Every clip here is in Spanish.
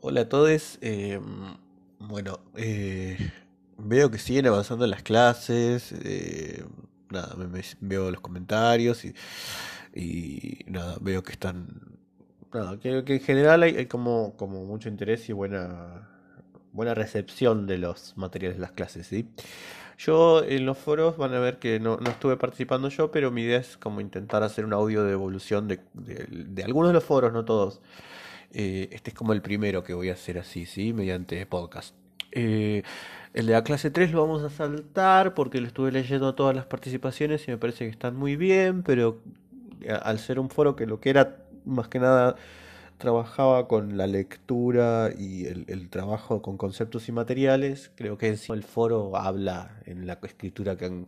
Hola a todos. eh, bueno, eh, veo que siguen avanzando las clases. eh, nada, me- veo los comentarios y, nada, veo que están. Nada, que, que en general hay, como, mucho interés y buena, buena recepción de los materiales de las clases, ¿sí? Yo en los foros van a ver que no, estuve participando yo, pero mi idea es como intentar hacer un audio de evolución de- de algunos de los foros, no todos. Eh, este es como el primero que voy a hacer así, ¿sí? Mediante podcast. Eh, el de la clase 3 lo vamos a saltar porque lo estuve leyendo todas las participaciones y me parece que están muy bien, pero a- al ser un foro que lo que era más que nada trabajaba con la lectura y el, el trabajo con conceptos y materiales, creo que el foro habla en la escritura que han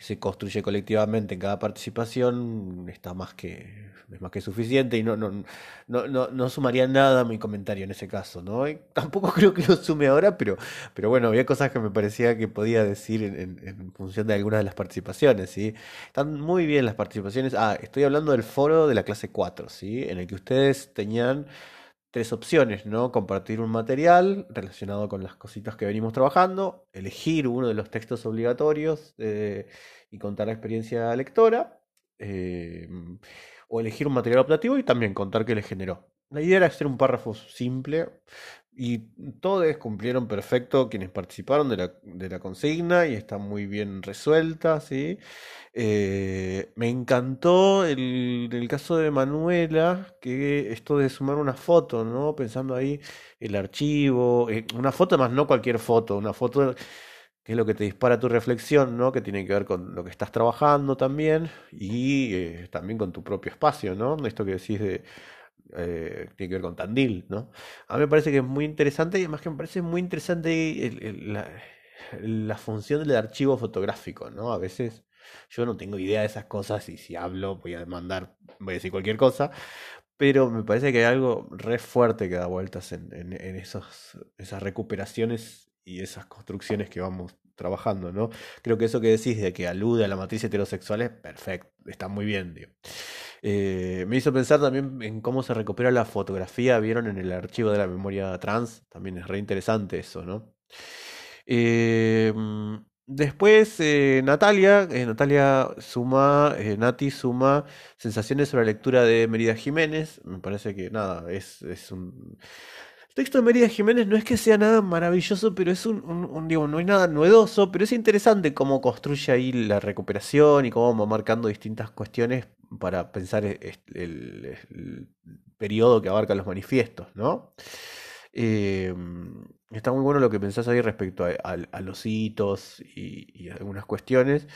se construye colectivamente en cada participación está más que, es más que suficiente y no, no, no, no, no sumaría nada a mi comentario en ese caso, ¿no? Tampoco creo que lo sume ahora, pero, pero bueno, había cosas que me parecía que podía decir en, en- en función de algunas de las participaciones, ¿sí? Están muy bien las participaciones. Ah, estoy hablando del foro de la clase 4, ¿sí? En el que ustedes tenían tres opciones, ¿no? Compartir un material relacionado con las cositas que venimos trabajando, elegir uno de los textos obligatorios eh, y contar la experiencia lectora, eh, o elegir un material optativo y también contar qué les generó. La idea era hacer un párrafo simple y todos cumplieron perfecto quienes participaron de la, de la consigna y está muy bien resuelta, ¿sí? Eh, me encantó el, el caso de Manuela, que esto de sumar una foto, ¿no? Pensando ahí el archivo, eh, una foto más, no cualquier foto, una foto que es lo que te dispara tu reflexión, ¿no? Que tiene que ver con lo que estás trabajando también y eh, también con tu propio espacio, ¿no? Esto que decís de, eh, tiene que ver con Tandil, ¿no? A mí me parece que es muy interesante y además que me parece muy interesante el- el- la, la función del archivo fotográfico, ¿no? A veces yo no tengo idea de esas cosas y si hablo voy a demandar, voy a decir cualquier cosa, pero me parece que hay algo re fuerte que da vueltas en, en, en esos, esas recuperaciones y esas construcciones que vamos trabajando, ¿no? Creo que eso que decís de que alude a la matriz heterosexual es perfecto, está muy bien, digo. Eh, me hizo pensar también en cómo se recupera la fotografía, vieron en el archivo de la memoria trans, también es re interesante eso, ¿no? Eh, después, eh, Natalia, Natalia suma, Nati suma sensaciones sobre la lectura de Mérida Jiménez. Me parece que nada, es, es un. El texto de Mérida Jiménez no es que sea nada maravilloso, pero es un, digo, no hay nada novedoso, pero es interesante cómo construye ahí la recuperación y cómo va marcando distintas cuestiones para pensar e- es- el, periodo que abarcan los manifiestos, ¿no? Eh, está muy bueno lo que pensás ahí respecto a, los hitos y, algunas cuestiones.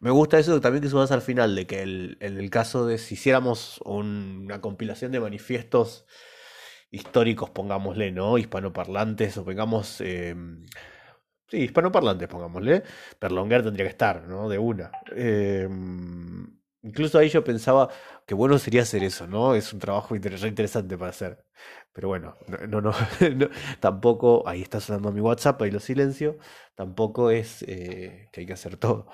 Me gusta eso también que subas al final, de que en el caso de si hiciéramos un- una compilación de manifiestos históricos, pongámosle, ¿no? Hispanoparlantes, o pongamos, eh, sí, hispanoparlantes, pongámosle, Perlonguer tendría que estar, ¿no? De una. Eh, incluso ahí yo pensaba que bueno sería hacer eso, ¿no? Es un trabajo inter- re interesante para hacer. Pero bueno, no, no, no, tampoco, ahí está sonando mi WhatsApp, ahí lo silencio, tampoco es eh, que hay que hacer todo.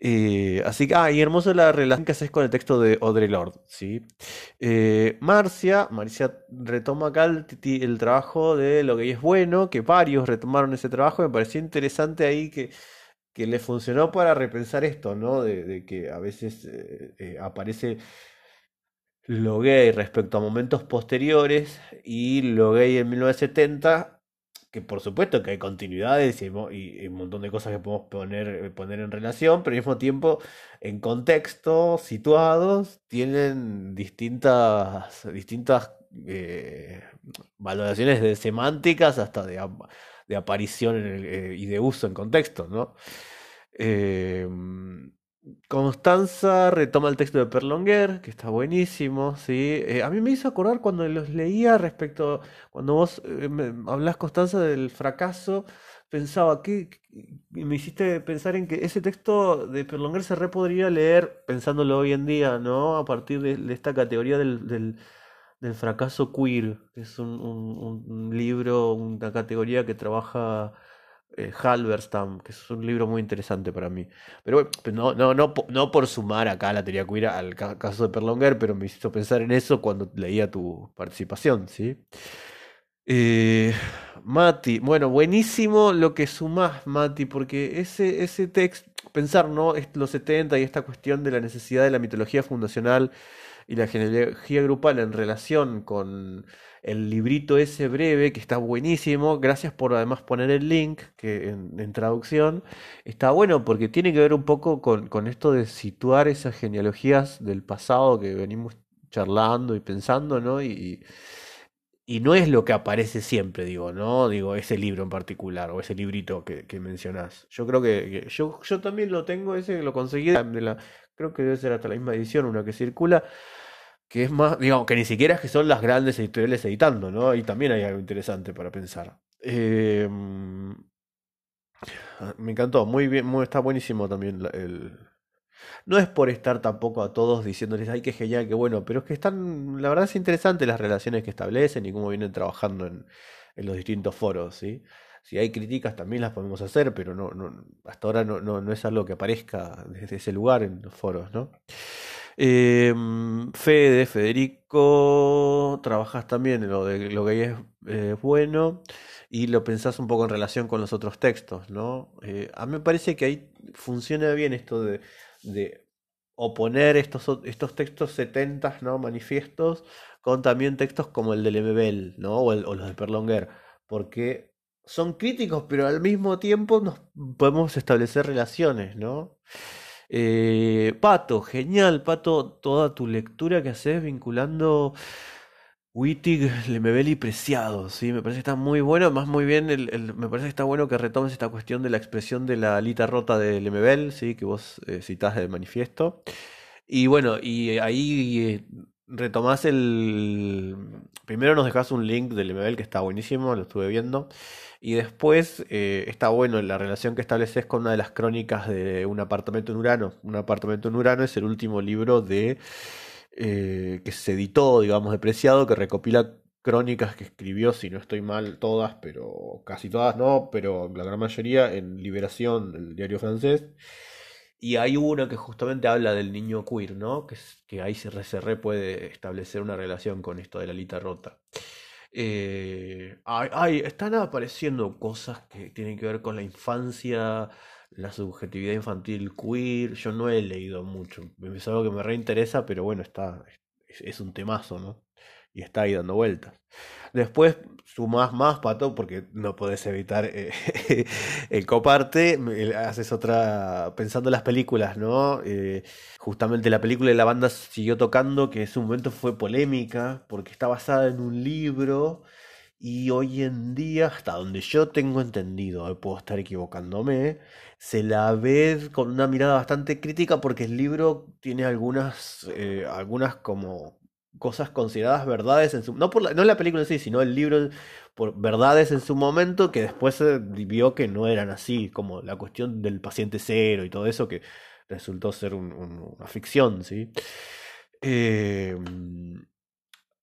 Eh, así que, ah, y hermoso la relación que haces con el texto de Audre Lorde, ¿sí? Eh, Marcia, Marcia retoma acá el, el trabajo de Lo que es bueno, que varios retomaron ese trabajo, me pareció interesante ahí que, que le funcionó para repensar esto, ¿no? De, que a veces eh, eh, aparece lo gay respecto a momentos posteriores y lo gay en 1970, que por supuesto que hay continuidades y, un montón de cosas que podemos poner, poner en relación, pero al mismo tiempo en contexto, situados, tienen distintas, distintas eh, valoraciones de semánticas hasta de, de aparición en el- y de uso en contexto, ¿no? Eh, Constanza retoma el texto de Perlonguer, que está buenísimo, ¿sí? Eh, a mí me hizo acordar cuando los leía respecto, cuando vos eh, Constanza, del fracaso, pensaba que me hiciste pensar en que ese texto de Perlonguer se re podría leer, pensándolo hoy en día, ¿no? A partir de, esta categoría del, del, fracaso queer, que es un libro, una categoría que trabaja eh, Halberstam, que es un libro muy interesante para mí. Pero bueno, pues no, no, no, no por sumar acá la teoría queer al ca- caso de Perlonger, pero me hizo pensar en eso cuando leía tu participación, ¿sí? Eh, Mati, bueno, buenísimo lo que sumás, Mati, porque ese, ese texto, pensar, ¿no? Los 70 y esta cuestión de la necesidad de la mitología fundacional y la genealogía grupal en relación con el librito ese breve, que está buenísimo, gracias por además poner el link que en, traducción, está bueno porque tiene que ver un poco con, con esto de situar esas genealogías del pasado que venimos charlando y pensando, ¿no? Y, y no es lo que aparece siempre, digo, ¿no? Digo, ese libro en particular, o ese librito que, que mencionás. Yo creo que, yo, yo también lo tengo, ese lo conseguí creo que debe ser hasta la misma edición, una que circula, que es más, digamos, que ni siquiera es que son las grandes editoriales editando, ¿no? Y también hay algo interesante para pensar. Eh, me encantó, muy bien, muy, está buenísimo también el, no es por estar tampoco a todos diciéndoles, ay, qué genial, qué bueno, pero es que están, la verdad es interesante las relaciones que establecen y cómo vienen trabajando en, en los distintos foros, ¿sí? Si hay críticas también las podemos hacer, pero no, no, hasta ahora no, no, no es algo que aparezca desde ese lugar en los foros, ¿no? Eh, Fede, Federico, trabajas también en lo de lo que es eh, bueno y lo pensás un poco en relación con los otros textos, ¿no? Eh, a mí me parece que ahí funciona bien esto de, de oponer estos, estos textos 70, ¿no? Manifiestos con también textos como el del Lemebel, ¿no? O, o los de Perlonguer, porque son críticos, pero al mismo tiempo nos podemos establecer relaciones, ¿no? Eh, Pato, genial, Pato, toda tu lectura que haces vinculando Wittig, Lemebel y Preciado, sí, me parece que está muy bueno, más muy bien, me parece que está bueno que retomes esta cuestión de la expresión de la alita rota de Lemebel, sí, que vos eh, citás del manifiesto. Y bueno, y ahí eh, retomás el... Primero nos dejás un link del Lemebel que está buenísimo, lo estuve viendo. Y después eh, está bueno la relación que estableces con una de las crónicas de Un apartamento en Urano. Un apartamento en Urano es el último libro de eh, que se editó, digamos, de Preciado, que recopila crónicas que escribió, si no estoy mal, todas, pero casi todas no, pero la gran mayoría en Liberación, el diario francés. Y hay una que justamente habla del niño queer, ¿no? Que, que ahí se re, puede establecer una relación con esto de la lita rota. Eh, ay, están apareciendo cosas que tienen que ver con la infancia, la subjetividad infantil queer. Yo no he leído mucho. Es algo que me reinteresa, pero bueno, está, es, es un temazo, ¿no? Y está ahí dando vueltas. Después sumás más, Pato, porque no podés evitar eh, el coparte. Haces otra, pensando en las películas, ¿no? Eh, Justamente la película de la banda siguió tocando, que en su momento fue polémica, porque está basada en un libro y hoy en día, hasta donde yo tengo entendido, eh, puedo estar equivocándome, se la ve con una mirada bastante crítica porque el libro tiene algunas, algunas como cosas consideradas verdades en su, no por la, no la película en sí, sino el libro por verdades en su momento que después se vio que no eran así, como la cuestión del paciente cero y todo eso que resultó ser un- un- una ficción, ¿sí? Eh,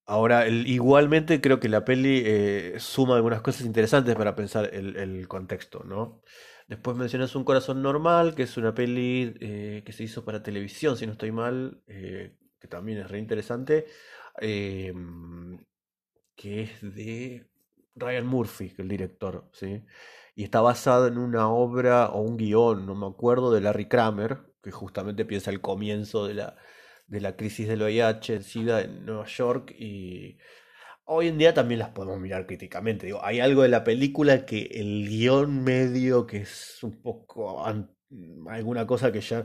ahora, igualmente creo que la peli eh, suma algunas cosas interesantes para pensar el, el contexto, ¿no? Después mencionas Un corazón normal, que es una peli eh, que se hizo para televisión, si no estoy mal, eh, que también es re interesante, eh, que es de Ryan Murphy, el director, ¿sí? Y está basada en una obra o un guion, no me acuerdo, de Larry Kramer, que justamente piensa el comienzo de la, de la crisis del VIH, el SIDA en Nueva York y hoy en día también las podemos mirar críticamente. Digo, hay algo de la película que el guion medio que es un poco alguna cosa que ya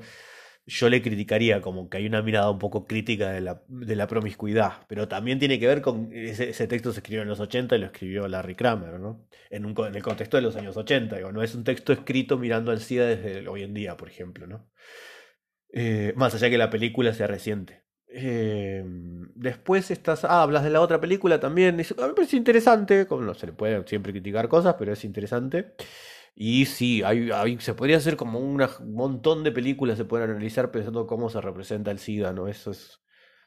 yo le criticaría, como que hay una mirada un poco crítica de la, de la promiscuidad, pero también tiene que ver con ese, ese texto se escribió en los 80 y lo escribió Larry Kramer, ¿no? En un, en el contexto de los años 80, digo, no es un texto escrito mirando al SIDA desde hoy en día, por ejemplo, ¿no? Eh, más allá que la película sea reciente. Eh, después estás. Ah, hablas de la otra película también. Es- a mí me parece interesante. Como no se le puede siempre criticar cosas, pero es interesante. Y sí, hay, se podría hacer como un montón de películas, se pueden analizar pensando cómo se representa el SIDA, ¿no? Eso es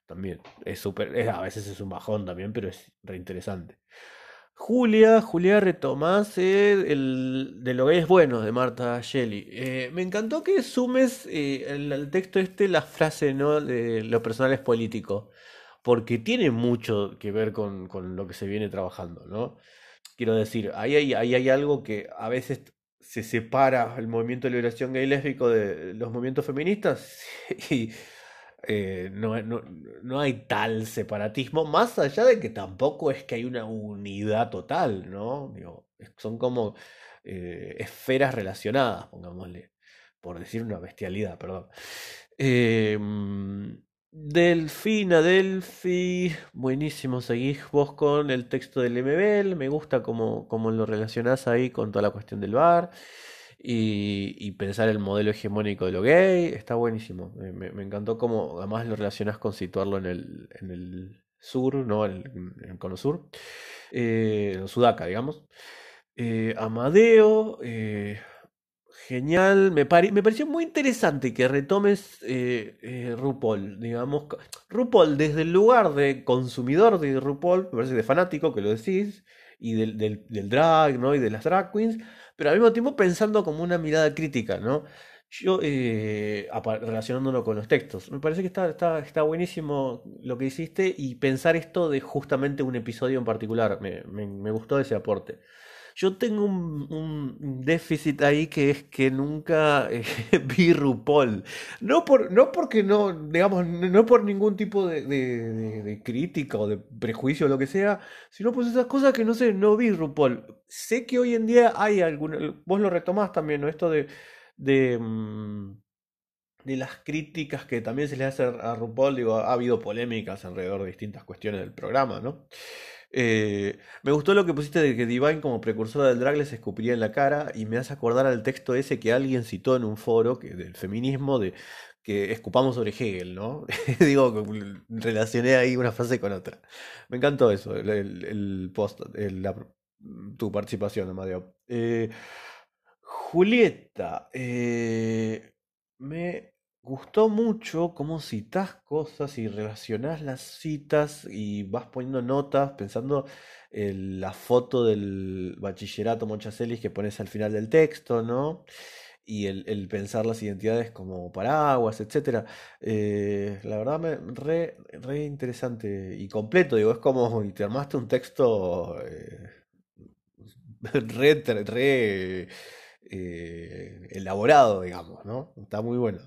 también. Es súper. A veces es un bajón también, pero es reinteresante. Julia, Julia retomás eh, el, de lo que es bueno de Marta Shelley. Eh, me encantó que sumes eh, el, el texto este la frase, ¿no? De lo personal es político. porque tiene mucho que ver con, con lo que se viene trabajando, ¿no? Quiero decir, ahí hay, ahí hay algo que a veces se separa el movimiento de liberación gay lésbico de los movimientos feministas y eh, no, no, no, hay tal separatismo, más allá de que tampoco es que hay una unidad total, ¿no? Son como eh, esferas relacionadas, pongámosle, por decir una bestialidad, perdón. Eh, Delfina, Delphi, buenísimo, seguís vos con el texto del MBL, me gusta cómo, cómo lo relacionás ahí con toda la cuestión del bar y, pensar el modelo hegemónico de lo gay, está buenísimo, me, encantó cómo además lo relacionás con situarlo en el, en el sur, ¿no? En, el cono sur, eh, en Sudaca, digamos. Eh, Amadeo, eh, Genial, me, me pareció muy interesante que retomes eh, eh, RuPaul, digamos, RuPaul desde el lugar de consumidor de RuPaul, me parece de fanático, que lo decís, y del, drag, ¿no? Y de las drag queens, pero al mismo tiempo pensando como una mirada crítica, ¿no? Yo, eh, relacionándolo con los textos, me parece que está, está, está, buenísimo lo que hiciste y pensar esto de justamente un episodio en particular, me, me, me gustó ese aporte. Yo tengo un, déficit ahí que es que nunca eh, vi RuPaul. No, por, no porque no, digamos, no por ningún tipo de, crítica o de prejuicio o lo que sea, sino por esas cosas que no sé, no vi RuPaul. Sé que hoy en día hay alguna, vos lo retomás también, ¿no? Esto de, de, mm, de las críticas que también se le hace a RuPaul, digo, ha habido polémicas alrededor de distintas cuestiones del programa, ¿no? Eh, me gustó lo que pusiste de que Divine como precursora del drag les escupiría en la cara y me hace acordar al texto ese que alguien citó en un foro que, del feminismo de que escupamos sobre Hegel, ¿no? Digo, relacioné ahí una frase con otra. Me encantó eso, el, post, tu participación, Amadeo. Eh, Julieta, eh, me gustó mucho cómo citas cosas y relacionás las citas y vas poniendo notas pensando en la foto del bachillerato Monchacelis que pones al final del texto, ¿no? Y el, pensar las identidades como paraguas, etc. Eh, la verdad, me, re, re, interesante y completo, digo, es como, y te armaste un texto eh, re, re eh, elaborado, digamos, ¿no? Está muy bueno.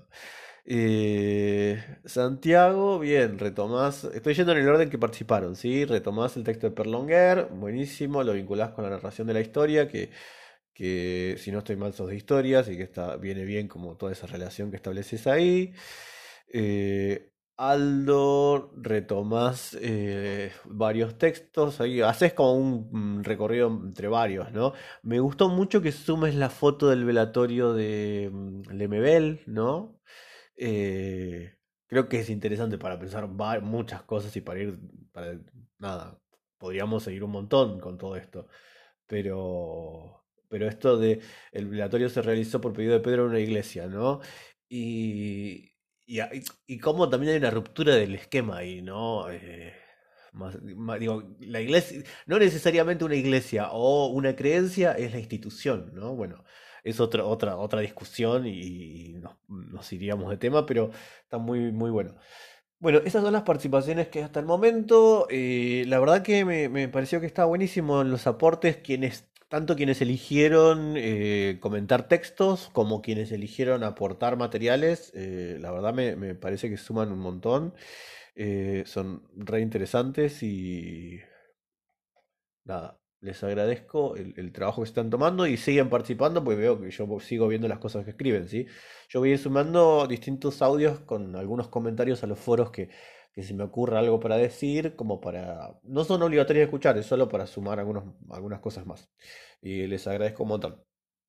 Eh, Santiago, bien, retomás. Estoy yendo en el orden que participaron, ¿sí? Retomás el texto de Perlonguer, buenísimo, lo vinculás con la narración de la historia, que, que si no estoy mal sos de historias y que está, viene bien como toda esa relación que estableces ahí. Eh, Aldo, retomás eh, varios textos, ahí haces como un recorrido entre varios, ¿no? Me gustó mucho que sumes la foto del velatorio de mm, Lemebel, ¿no? Eh, creo que es interesante para pensar muchas cosas y para ir, para nada, podríamos seguir un montón con todo esto. Pero, pero esto de el velatorio se realizó por pedido de Pedro en una iglesia, ¿no? Y, y, y cómo también hay una ruptura del esquema ahí, ¿no? Eh, digo, la iglesia, no necesariamente una iglesia o una creencia es la institución, ¿no? Bueno, es otra, otra, otra discusión y nos, iríamos de tema, pero está muy, muy bueno. Bueno, esas son las participaciones que hasta el momento. Eh, la verdad que me, pareció que estaba buenísimo en los aportes, quienes, tanto quienes eligieron eh, comentar textos como quienes eligieron aportar materiales. Eh, la verdad me, parece que suman un montón. son re interesantes y nada, les agradezco el, trabajo que están tomando y siguen participando, porque veo que yo sigo viendo las cosas que escriben, ¿sí? Yo voy sumando distintos audios con algunos comentarios a los foros que, que se me ocurra algo para decir, como para... No son obligatorios de escuchar, es solo para sumar algunas cosas más. Y les agradezco un montón.